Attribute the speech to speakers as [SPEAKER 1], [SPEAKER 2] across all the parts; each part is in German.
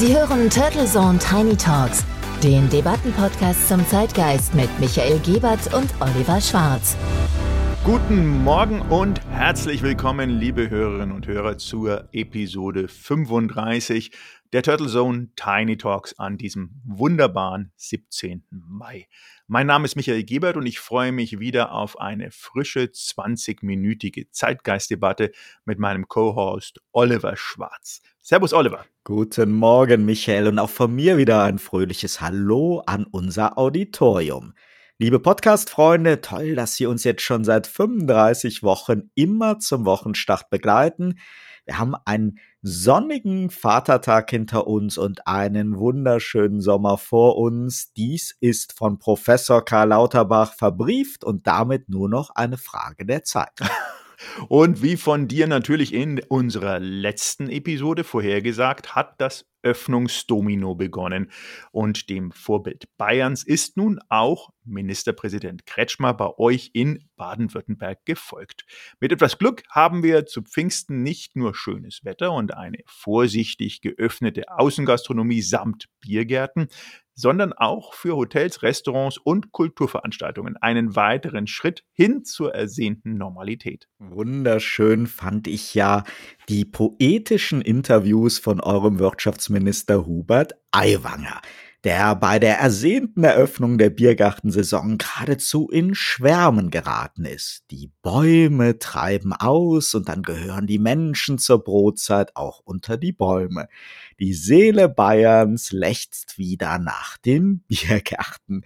[SPEAKER 1] Sie hören Turtle Zone Tiny Talks, den Debattenpodcast zum Zeitgeist mit Michael Gebert und Oliver Schwarz.
[SPEAKER 2] Guten Morgen und herzlich willkommen, liebe Hörerinnen und Hörer, zur Episode 35 der Turtle Zone Tiny Talks an diesem wunderbaren 17. Mai. Mein Name ist Michael Gebert und ich freue mich wieder auf eine frische 20-minütige Zeitgeistdebatte mit meinem Co-Host Oliver Schwarz. Servus, Oliver.
[SPEAKER 3] Guten Morgen, Michael, und auch von mir wieder ein fröhliches Hallo an unser Auditorium. Liebe Podcast-Freunde, toll, dass Sie uns jetzt schon seit 35 Wochen immer zum Wochenstart begleiten. Wir haben einen sonnigen Vatertag hinter uns und einen wunderschönen Sommer vor uns. Dies ist von Professor Karl Lauterbach verbrieft und damit nur noch eine Frage der Zeit.
[SPEAKER 2] Und wie von dir natürlich in unserer letzten Episode vorhergesagt, hat das Öffnungsdomino begonnen. Und dem Vorbild Bayerns ist nun auch Ministerpräsident Kretschmer bei euch in Baden-Württemberg gefolgt. Mit etwas Glück haben wir zu Pfingsten nicht nur schönes Wetter und eine vorsichtig geöffnete Außengastronomie samt Biergärten, sondern auch für Hotels, Restaurants und Kulturveranstaltungen einen weiteren Schritt hin zur ersehnten Normalität.
[SPEAKER 3] Wunderschön fand ich ja die poetischen Interviews von eurem Wirtschaftsminister Hubert Aiwanger der bei der ersehnten Eröffnung der Biergartensaison geradezu in Schwärmen geraten ist. Die Bäume treiben aus und dann gehören die Menschen zur Brotzeit auch unter die Bäume. Die Seele Bayerns lechzt wieder nach den Biergärten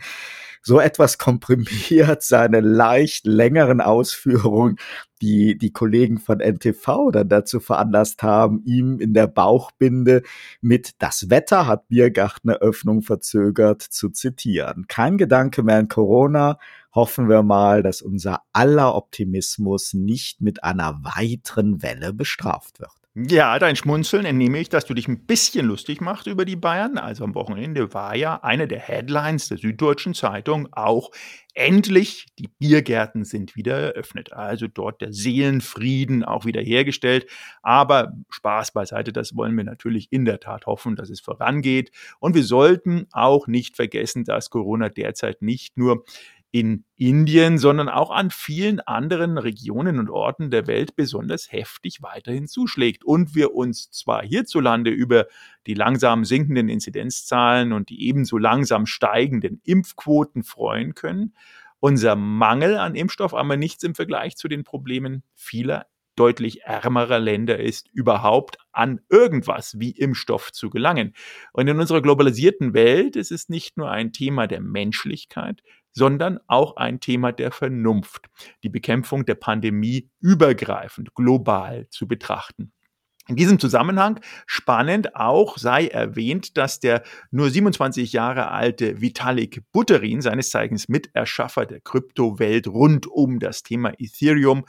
[SPEAKER 3] so etwas komprimiert seine leicht längeren Ausführungen, die die Kollegen von NTV dann dazu veranlasst haben, ihm in der Bauchbinde mit Das Wetter hat Biergarteneröffnung verzögert zu zitieren. Kein Gedanke mehr an Corona. Hoffen wir mal, dass unser aller Optimismus nicht mit einer weiteren Welle bestraft wird.
[SPEAKER 2] Ja, dein Schmunzeln entnehme ich, dass du dich ein bisschen lustig machst über die Bayern. Also am Wochenende war ja eine der Headlines der Süddeutschen Zeitung auch endlich, die Biergärten sind wieder eröffnet. Also dort der Seelenfrieden auch wieder hergestellt. Aber Spaß beiseite, das wollen wir natürlich in der Tat hoffen, dass es vorangeht. Und wir sollten auch nicht vergessen, dass Corona derzeit nicht nur in Indien, sondern auch an vielen anderen Regionen und Orten der Welt besonders heftig weiterhin zuschlägt. Und wir uns zwar hierzulande über die langsam sinkenden Inzidenzzahlen und die ebenso langsam steigenden Impfquoten freuen können, unser Mangel an Impfstoff aber nichts im Vergleich zu den Problemen vieler deutlich ärmerer Länder ist, überhaupt an irgendwas wie Impfstoff zu gelangen. Und in unserer globalisierten Welt ist es nicht nur ein Thema der Menschlichkeit, sondern auch ein Thema der Vernunft, die Bekämpfung der Pandemie übergreifend, global zu betrachten. In diesem Zusammenhang spannend auch sei erwähnt, dass der nur 27 Jahre alte Vitalik Buterin, seines Zeichens Miterschaffer der Kryptowelt rund um das Thema Ethereum,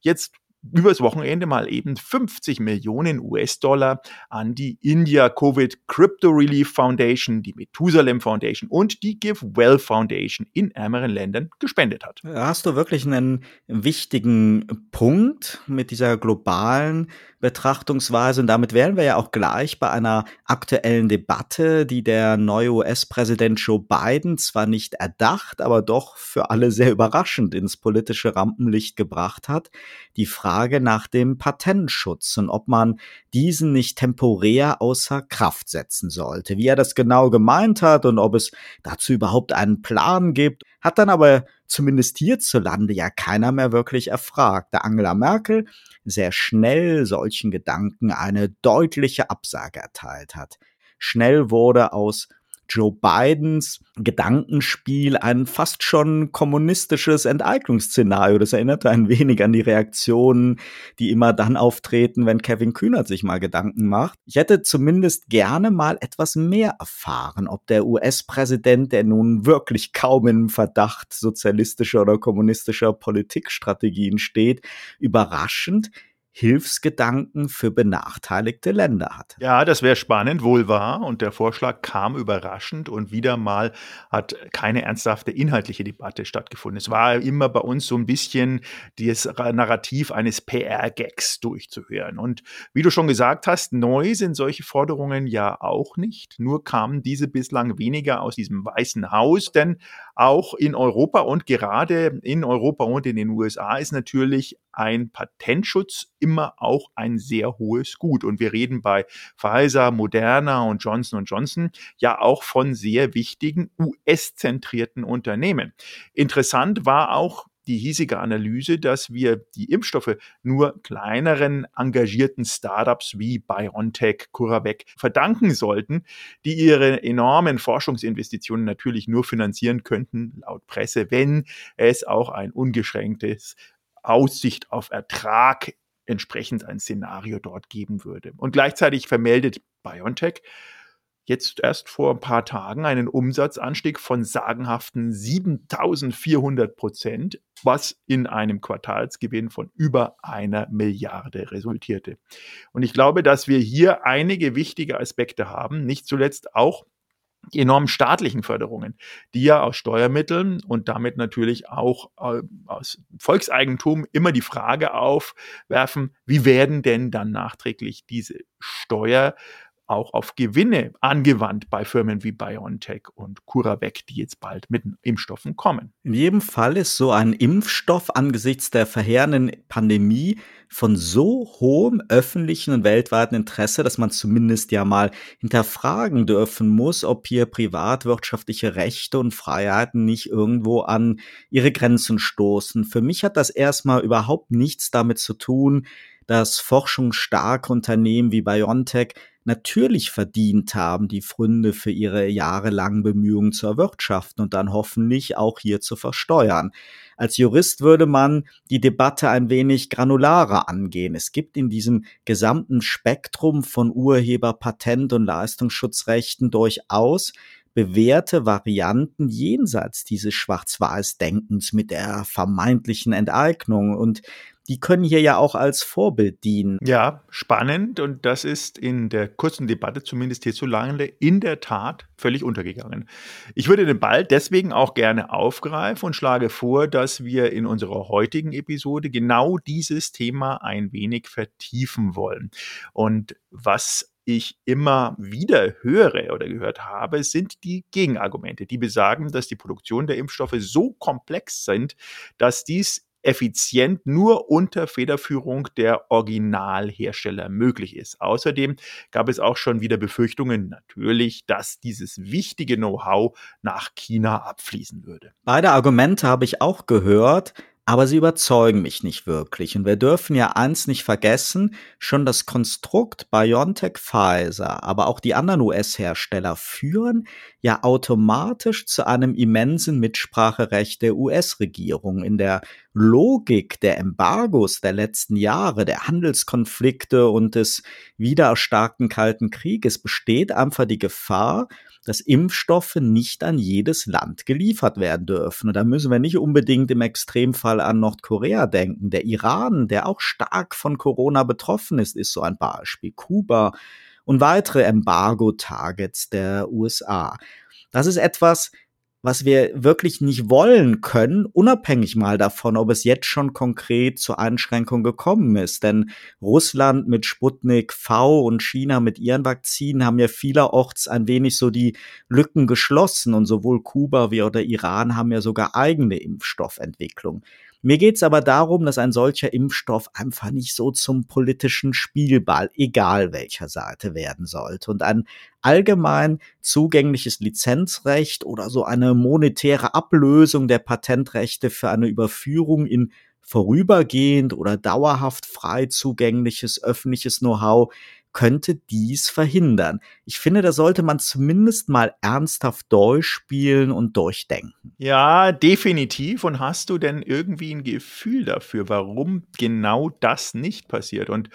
[SPEAKER 2] jetzt übers Wochenende mal eben 50 Millionen US-Dollar an die India Covid Crypto Relief Foundation, die Methusalem Foundation und die Give Well Foundation in ärmeren Ländern gespendet hat.
[SPEAKER 3] Da hast du wirklich einen wichtigen Punkt mit dieser globalen Betrachtungsweise. Und damit wären wir ja auch gleich bei einer aktuellen Debatte, die der neue US-Präsident Joe Biden zwar nicht erdacht, aber doch für alle sehr überraschend ins politische Rampenlicht gebracht hat. Die Frage nach dem Patentschutz und ob man diesen nicht temporär außer Kraft setzen sollte. Wie er das genau gemeint hat und ob es dazu überhaupt einen Plan gibt, hat dann aber zumindest hierzulande ja keiner mehr wirklich erfragt. Da Angela Merkel sehr schnell solchen Gedanken eine deutliche Absage erteilt hat. Schnell wurde aus Joe Bidens Gedankenspiel ein fast schon kommunistisches Enteignungsszenario. Das erinnerte ein wenig an die Reaktionen, die immer dann auftreten, wenn Kevin Kühnert sich mal Gedanken macht. Ich hätte zumindest gerne mal etwas mehr erfahren, ob der US-Präsident, der nun wirklich kaum im Verdacht sozialistischer oder kommunistischer Politikstrategien steht, überraschend Hilfsgedanken für benachteiligte Länder hat.
[SPEAKER 2] Ja, das wäre spannend, wohl wahr. Und der Vorschlag kam überraschend und wieder mal hat keine ernsthafte inhaltliche Debatte stattgefunden. Es war immer bei uns so ein bisschen das Narrativ eines PR-Gags durchzuhören. Und wie du schon gesagt hast, neu sind solche Forderungen ja auch nicht. Nur kamen diese bislang weniger aus diesem Weißen Haus, denn auch in Europa und gerade in Europa und in den USA ist natürlich ein Patentschutz immer auch ein sehr hohes Gut. Und wir reden bei Pfizer, Moderna und Johnson Johnson ja auch von sehr wichtigen US-zentrierten Unternehmen. Interessant war auch die hiesige Analyse, dass wir die Impfstoffe nur kleineren engagierten Startups wie BioNTech, CuraVac verdanken sollten, die ihre enormen Forschungsinvestitionen natürlich nur finanzieren könnten, laut Presse, wenn es auch ein ungeschränktes Aussicht auf Ertrag entsprechend ein Szenario dort geben würde. Und gleichzeitig vermeldet BioNTech jetzt erst vor ein paar Tagen einen Umsatzanstieg von sagenhaften 7400 Prozent, was in einem Quartalsgewinn von über einer Milliarde resultierte. Und ich glaube, dass wir hier einige wichtige Aspekte haben, nicht zuletzt auch die enormen staatlichen Förderungen, die ja aus Steuermitteln und damit natürlich auch äh, aus Volkseigentum immer die Frage aufwerfen, wie werden denn dann nachträglich diese Steuer auch auf Gewinne angewandt bei Firmen wie BioNTech und CuraVac, die jetzt bald mit Impfstoffen kommen.
[SPEAKER 3] In jedem Fall ist so ein Impfstoff angesichts der verheerenden Pandemie von so hohem öffentlichen und weltweiten Interesse, dass man zumindest ja mal hinterfragen dürfen muss, ob hier privatwirtschaftliche Rechte und Freiheiten nicht irgendwo an ihre Grenzen stoßen. Für mich hat das erstmal überhaupt nichts damit zu tun, dass forschungsstarke Unternehmen wie BioNTech natürlich verdient haben, die Fründe für ihre jahrelangen Bemühungen zu erwirtschaften und dann hoffentlich auch hier zu versteuern. Als Jurist würde man die Debatte ein wenig granularer angehen. Es gibt in diesem gesamten Spektrum von Urheber, Patent- und Leistungsschutzrechten durchaus bewährte Varianten jenseits dieses Schwarz-Weiß-Denkens mit der vermeintlichen Enteignung. Und die können hier ja auch als Vorbild dienen.
[SPEAKER 2] Ja, spannend. Und das ist in der kurzen Debatte, zumindest hierzulande, in der Tat völlig untergegangen. Ich würde den Ball deswegen auch gerne aufgreifen und schlage vor, dass wir in unserer heutigen Episode genau dieses Thema ein wenig vertiefen wollen. Und was ich immer wieder höre oder gehört habe, sind die Gegenargumente, die besagen, dass die Produktion der Impfstoffe so komplex sind, dass dies effizient nur unter Federführung der Originalhersteller möglich ist. Außerdem gab es auch schon wieder Befürchtungen natürlich, dass dieses wichtige Know-how nach China abfließen würde.
[SPEAKER 3] Beide Argumente habe ich auch gehört aber sie überzeugen mich nicht wirklich. Und wir dürfen ja eins nicht vergessen, schon das Konstrukt BioNTech Pfizer, aber auch die anderen US-Hersteller führen ja automatisch zu einem immensen Mitspracherecht der US-Regierung. In der Logik der Embargos der letzten Jahre, der Handelskonflikte und des wiedererstarkten Kalten Krieges besteht einfach die Gefahr, dass Impfstoffe nicht an jedes Land geliefert werden dürfen. Und da müssen wir nicht unbedingt im Extremfall an Nordkorea denken. Der Iran, der auch stark von Corona betroffen ist, ist so ein Beispiel. Kuba und weitere Embargo-Targets der USA. Das ist etwas, was wir wirklich nicht wollen können, unabhängig mal davon, ob es jetzt schon konkret zur Einschränkung gekommen ist. Denn Russland mit Sputnik V und China mit ihren Vakzinen haben ja vielerorts ein wenig so die Lücken geschlossen und sowohl Kuba wie auch der Iran haben ja sogar eigene Impfstoffentwicklung. Mir geht's aber darum, dass ein solcher Impfstoff einfach nicht so zum politischen Spielball, egal welcher Seite, werden sollte. Und ein allgemein zugängliches Lizenzrecht oder so eine monetäre Ablösung der Patentrechte für eine Überführung in vorübergehend oder dauerhaft frei zugängliches öffentliches Know-how könnte dies verhindern. Ich finde, da sollte man zumindest mal ernsthaft durchspielen und durchdenken.
[SPEAKER 2] Ja, definitiv. Und hast du denn irgendwie ein Gefühl dafür, warum genau das nicht passiert? Und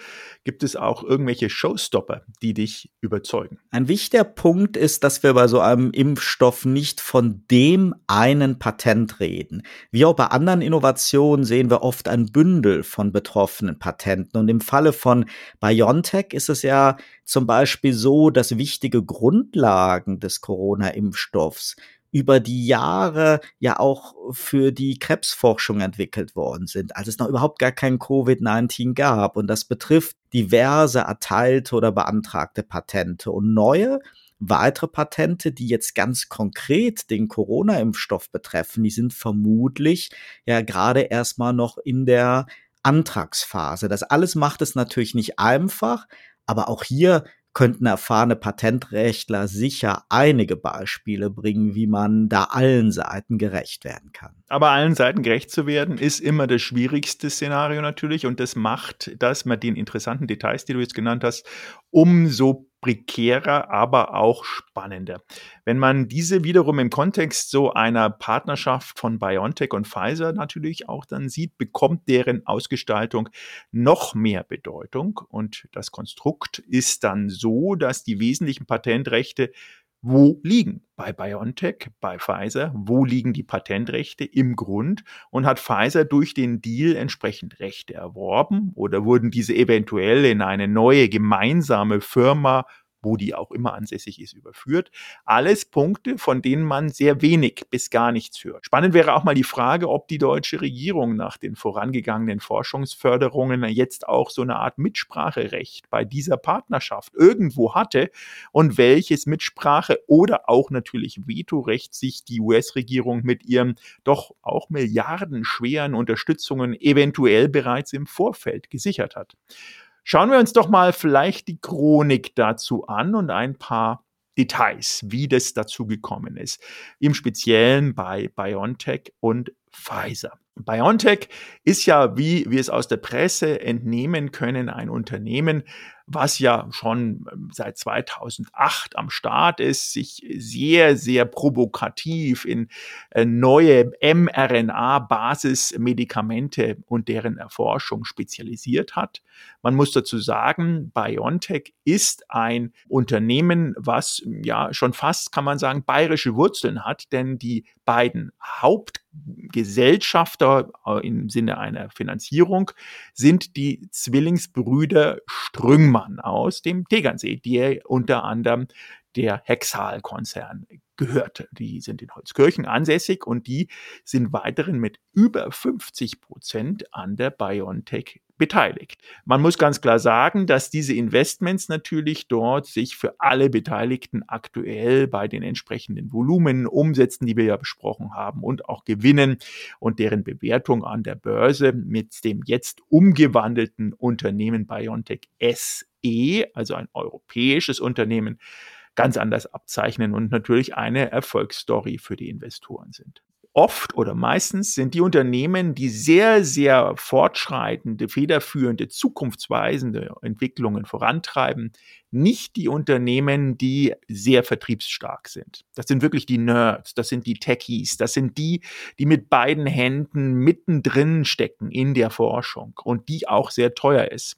[SPEAKER 2] gibt es auch irgendwelche Showstopper, die dich überzeugen?
[SPEAKER 3] Ein wichtiger Punkt ist, dass wir bei so einem Impfstoff nicht von dem einen Patent reden. Wie auch bei anderen Innovationen sehen wir oft ein Bündel von betroffenen Patenten. Und im Falle von BioNTech ist es ja zum Beispiel so, dass wichtige Grundlagen des Corona-Impfstoffs über die Jahre ja auch für die Krebsforschung entwickelt worden sind, als es noch überhaupt gar kein Covid-19 gab. Und das betrifft diverse erteilte oder beantragte Patente. Und neue, weitere Patente, die jetzt ganz konkret den Corona-Impfstoff betreffen, die sind vermutlich ja gerade erstmal noch in der Antragsphase. Das alles macht es natürlich nicht einfach, aber auch hier könnten erfahrene Patentrechtler sicher einige Beispiele bringen, wie man da allen Seiten gerecht werden kann.
[SPEAKER 2] Aber allen Seiten gerecht zu werden, ist immer das schwierigste Szenario natürlich und das macht das mit den interessanten Details, die du jetzt genannt hast, umso prekärer, aber auch spannender. Wenn man diese wiederum im Kontext so einer Partnerschaft von BioNTech und Pfizer natürlich auch dann sieht, bekommt deren Ausgestaltung noch mehr Bedeutung. Und das Konstrukt ist dann so, dass die wesentlichen Patentrechte wo liegen? Bei BioNTech, bei Pfizer, wo liegen die Patentrechte im Grund? Und hat Pfizer durch den Deal entsprechend Rechte erworben oder wurden diese eventuell in eine neue gemeinsame Firma wo die auch immer ansässig ist, überführt. Alles Punkte, von denen man sehr wenig bis gar nichts hört. Spannend wäre auch mal die Frage, ob die deutsche Regierung nach den vorangegangenen Forschungsförderungen jetzt auch so eine Art Mitspracherecht bei dieser Partnerschaft irgendwo hatte und welches Mitsprache oder auch natürlich Vetorecht sich die US-Regierung mit ihren doch auch milliardenschweren Unterstützungen eventuell bereits im Vorfeld gesichert hat. Schauen wir uns doch mal vielleicht die Chronik dazu an und ein paar Details, wie das dazu gekommen ist. Im Speziellen bei BioNTech und Pfizer. BioNTech ist ja, wie wir es aus der Presse entnehmen können, ein Unternehmen, was ja schon ähm, seit 2008 am Start ist, sich sehr, sehr provokativ in äh, neue mRNA-Basismedikamente und deren Erforschung spezialisiert hat. Man muss dazu sagen, BioNTech ist ein Unternehmen, was ja schon fast, kann man sagen, bayerische Wurzeln hat, denn die beiden Hauptgesellschafter äh, im Sinne einer Finanzierung sind die Zwillingsbrüder Strüngmann aus dem Tegernsee, die unter anderem der Hexal-Konzern gehört. Die sind in Holzkirchen ansässig und die sind weiterhin mit über 50 Prozent an der BioNTech beteiligt. Man muss ganz klar sagen, dass diese Investments natürlich dort sich für alle Beteiligten aktuell bei den entsprechenden Volumen, Umsätzen, die wir ja besprochen haben und auch Gewinnen und deren Bewertung an der Börse mit dem jetzt umgewandelten Unternehmen BioNTech SE, also ein europäisches Unternehmen, ganz anders abzeichnen und natürlich eine Erfolgsstory für die Investoren sind oft oder meistens sind die Unternehmen, die sehr, sehr fortschreitende, federführende, zukunftsweisende Entwicklungen vorantreiben, nicht die Unternehmen, die sehr vertriebsstark sind. Das sind wirklich die Nerds, das sind die Techies, das sind die, die mit beiden Händen mittendrin stecken in der Forschung und die auch sehr teuer ist.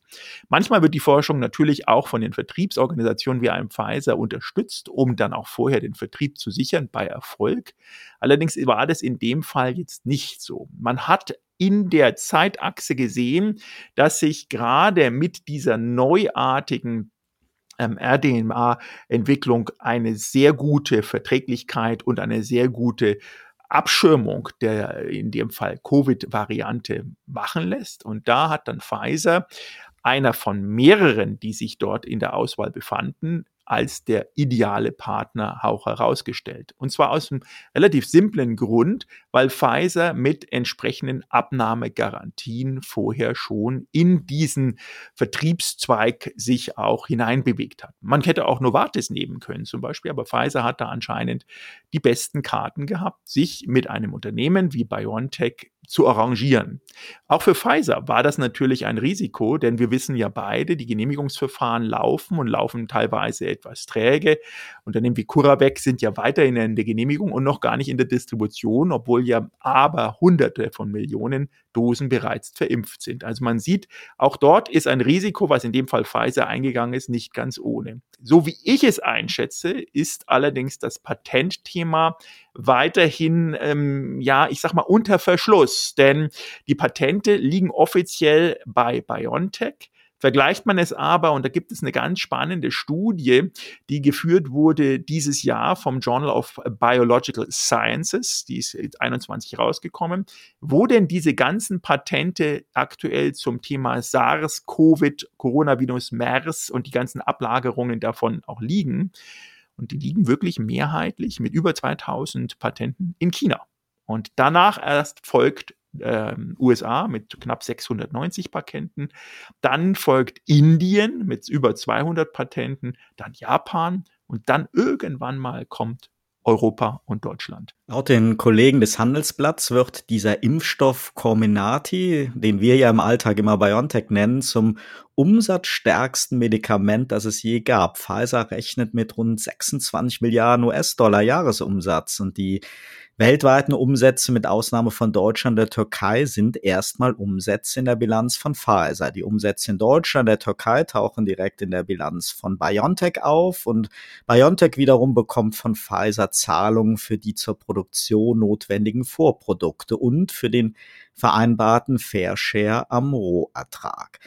[SPEAKER 2] Manchmal wird die Forschung natürlich auch von den Vertriebsorganisationen wie einem Pfizer unterstützt, um dann auch vorher den Vertrieb zu sichern bei Erfolg. Allerdings war das in dem Fall jetzt nicht so. Man hat in der Zeitachse gesehen, dass sich gerade mit dieser neuartigen ähm, RDMA-Entwicklung eine sehr gute Verträglichkeit und eine sehr gute Abschirmung der in dem Fall Covid-Variante machen lässt. Und da hat dann Pfizer einer von mehreren, die sich dort in der Auswahl befanden, als der ideale Partner auch herausgestellt. Und zwar aus einem relativ simplen Grund, weil Pfizer mit entsprechenden Abnahmegarantien vorher schon in diesen Vertriebszweig sich auch hineinbewegt hat. Man hätte auch Novartis nehmen können zum Beispiel, aber Pfizer hat da anscheinend die besten Karten gehabt, sich mit einem Unternehmen wie BioNTech zu arrangieren. Auch für Pfizer war das natürlich ein Risiko, denn wir wissen ja beide, die Genehmigungsverfahren laufen und laufen teilweise etwas träge. Unternehmen wie CuraVac sind ja weiterhin in der Genehmigung und noch gar nicht in der Distribution, obwohl ja aber Hunderte von Millionen Dosen bereits verimpft sind. Also man sieht, auch dort ist ein Risiko, was in dem Fall Pfizer eingegangen ist, nicht ganz ohne. So wie ich es einschätze, ist allerdings das Patentthema weiterhin, ähm, ja, ich sag mal, unter Verschluss, denn die Patente liegen offiziell bei BioNTech. Vergleicht man es aber, und da gibt es eine ganz spannende Studie, die geführt wurde dieses Jahr vom Journal of Biological Sciences, die ist 21 rausgekommen, wo denn diese ganzen Patente aktuell zum Thema SARS, Covid, Coronavirus, MERS und die ganzen Ablagerungen davon auch liegen. Und die liegen wirklich mehrheitlich mit über 2000 Patenten in China. Und danach erst folgt äh, USA mit knapp 690 Patenten, dann folgt Indien mit über 200 Patenten, dann Japan und dann irgendwann mal kommt Europa und Deutschland.
[SPEAKER 3] Laut den Kollegen des Handelsblatts wird dieser Impfstoff Comirnaty, den wir ja im Alltag immer BioNTech nennen, zum umsatzstärksten Medikament, das es je gab. Pfizer rechnet mit rund 26 Milliarden US-Dollar Jahresumsatz und die Weltweiten Umsätze mit Ausnahme von Deutschland und der Türkei sind erstmal Umsätze in der Bilanz von Pfizer. Die Umsätze in Deutschland, der Türkei tauchen direkt in der Bilanz von BioNTech auf und BioNTech wiederum bekommt von Pfizer Zahlungen für die zur Produktion notwendigen Vorprodukte und für den vereinbarten Fair Share am Rohertrag.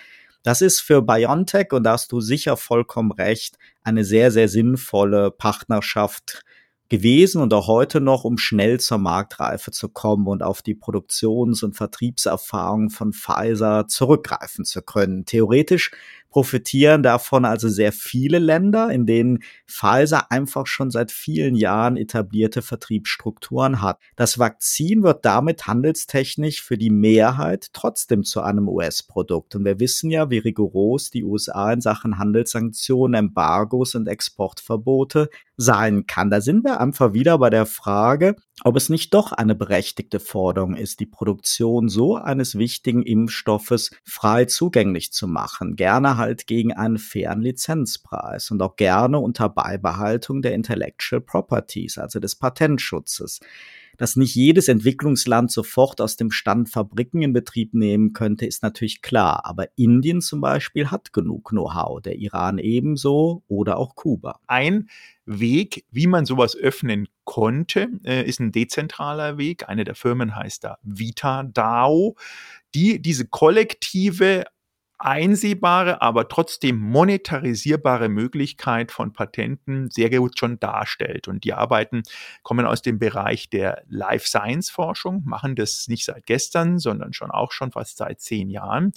[SPEAKER 3] Das ist für BioNTech, und da hast du sicher vollkommen recht, eine sehr, sehr sinnvolle Partnerschaft gewesen und auch heute noch, um schnell zur Marktreife zu kommen und auf die Produktions- und Vertriebserfahrung von Pfizer zurückgreifen zu können. Theoretisch profitieren davon also sehr viele Länder, in denen Pfizer einfach schon seit vielen Jahren etablierte Vertriebsstrukturen hat. Das Vakzin wird damit handelstechnisch für die Mehrheit trotzdem zu einem US-Produkt. Und wir wissen ja, wie rigoros die USA in Sachen Handelssanktionen, Embargos und Exportverbote sein kann. Da sind wir einfach wieder bei der Frage, ob es nicht doch eine berechtigte Forderung ist, die Produktion so eines wichtigen Impfstoffes frei zugänglich zu machen. Gerne halt gegen einen fairen Lizenzpreis und auch gerne unter Beibehaltung der Intellectual Properties, also des Patentschutzes. Dass nicht jedes Entwicklungsland sofort aus dem Stand Fabriken in Betrieb nehmen könnte, ist natürlich klar. Aber Indien zum Beispiel hat genug Know-how, der Iran ebenso oder auch Kuba.
[SPEAKER 2] Ein Weg, wie man sowas öffnen konnte, äh, ist ein dezentraler Weg. Eine der Firmen heißt da Vita DAO, die diese kollektive einsehbare, aber trotzdem monetarisierbare Möglichkeit von Patenten sehr gut schon darstellt. Und die Arbeiten kommen aus dem Bereich der Life Science Forschung, machen das nicht seit gestern, sondern schon auch schon fast seit zehn Jahren.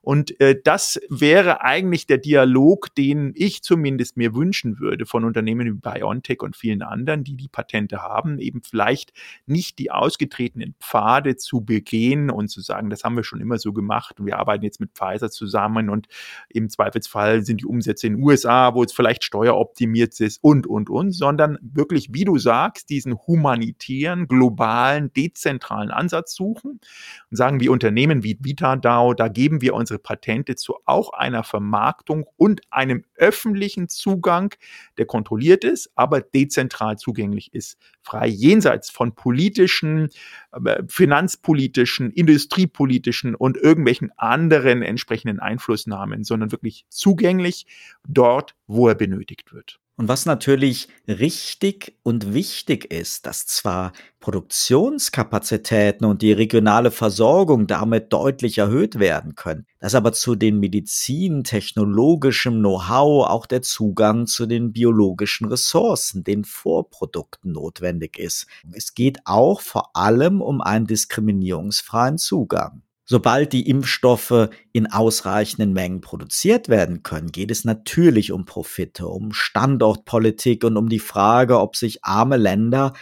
[SPEAKER 2] Und äh, das wäre eigentlich der Dialog, den ich zumindest mir wünschen würde von Unternehmen wie BioNTech und vielen anderen, die die Patente haben, eben vielleicht nicht die ausgetretenen Pfade zu begehen und zu sagen, das haben wir schon immer so gemacht und wir arbeiten jetzt mit Pfizer zusammen und im Zweifelsfall sind die Umsätze in den USA, wo es vielleicht steueroptimiert ist und, und, und, sondern wirklich, wie du sagst, diesen humanitären, globalen, dezentralen Ansatz suchen und sagen, wie Unternehmen wie VitaDAO, da geben wir unsere Patente zu auch einer Vermarktung und einem öffentlichen Zugang, der kontrolliert ist, aber dezentral zugänglich ist, frei jenseits von politischen, äh, finanzpolitischen, industriepolitischen und irgendwelchen anderen entsprechenden eigenen Einflussnahmen, sondern wirklich zugänglich dort, wo er benötigt wird.
[SPEAKER 3] Und was natürlich richtig und wichtig ist, dass zwar Produktionskapazitäten und die regionale Versorgung damit deutlich erhöht werden können, dass aber zu den medizintechnologischem Know-how auch der Zugang zu den biologischen Ressourcen, den Vorprodukten notwendig ist. Es geht auch vor allem um einen diskriminierungsfreien Zugang. Sobald die Impfstoffe in ausreichenden Mengen produziert werden können, geht es natürlich um Profite, um Standortpolitik und um die Frage, ob sich arme Länder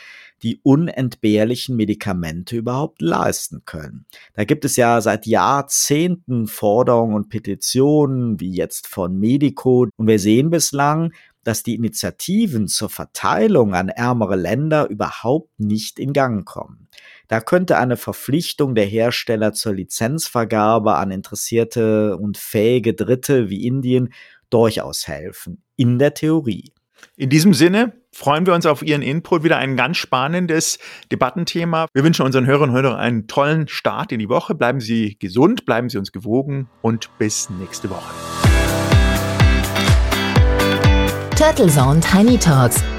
[SPEAKER 3] die unentbehrlichen Medikamente überhaupt leisten können. Da gibt es ja seit Jahrzehnten Forderungen und Petitionen, wie jetzt von Medico. Und wir sehen bislang, dass die Initiativen zur Verteilung an ärmere Länder überhaupt nicht in Gang kommen. Da könnte eine Verpflichtung der Hersteller zur Lizenzvergabe an interessierte und fähige Dritte wie Indien durchaus helfen. In der Theorie.
[SPEAKER 2] In diesem Sinne freuen wir uns auf Ihren Input. Wieder ein ganz spannendes Debattenthema. Wir wünschen unseren Hörern und Hörern einen tollen Start in die Woche. Bleiben Sie gesund, bleiben Sie uns gewogen und bis nächste Woche.
[SPEAKER 1] Turtle Zone Tiny Talks,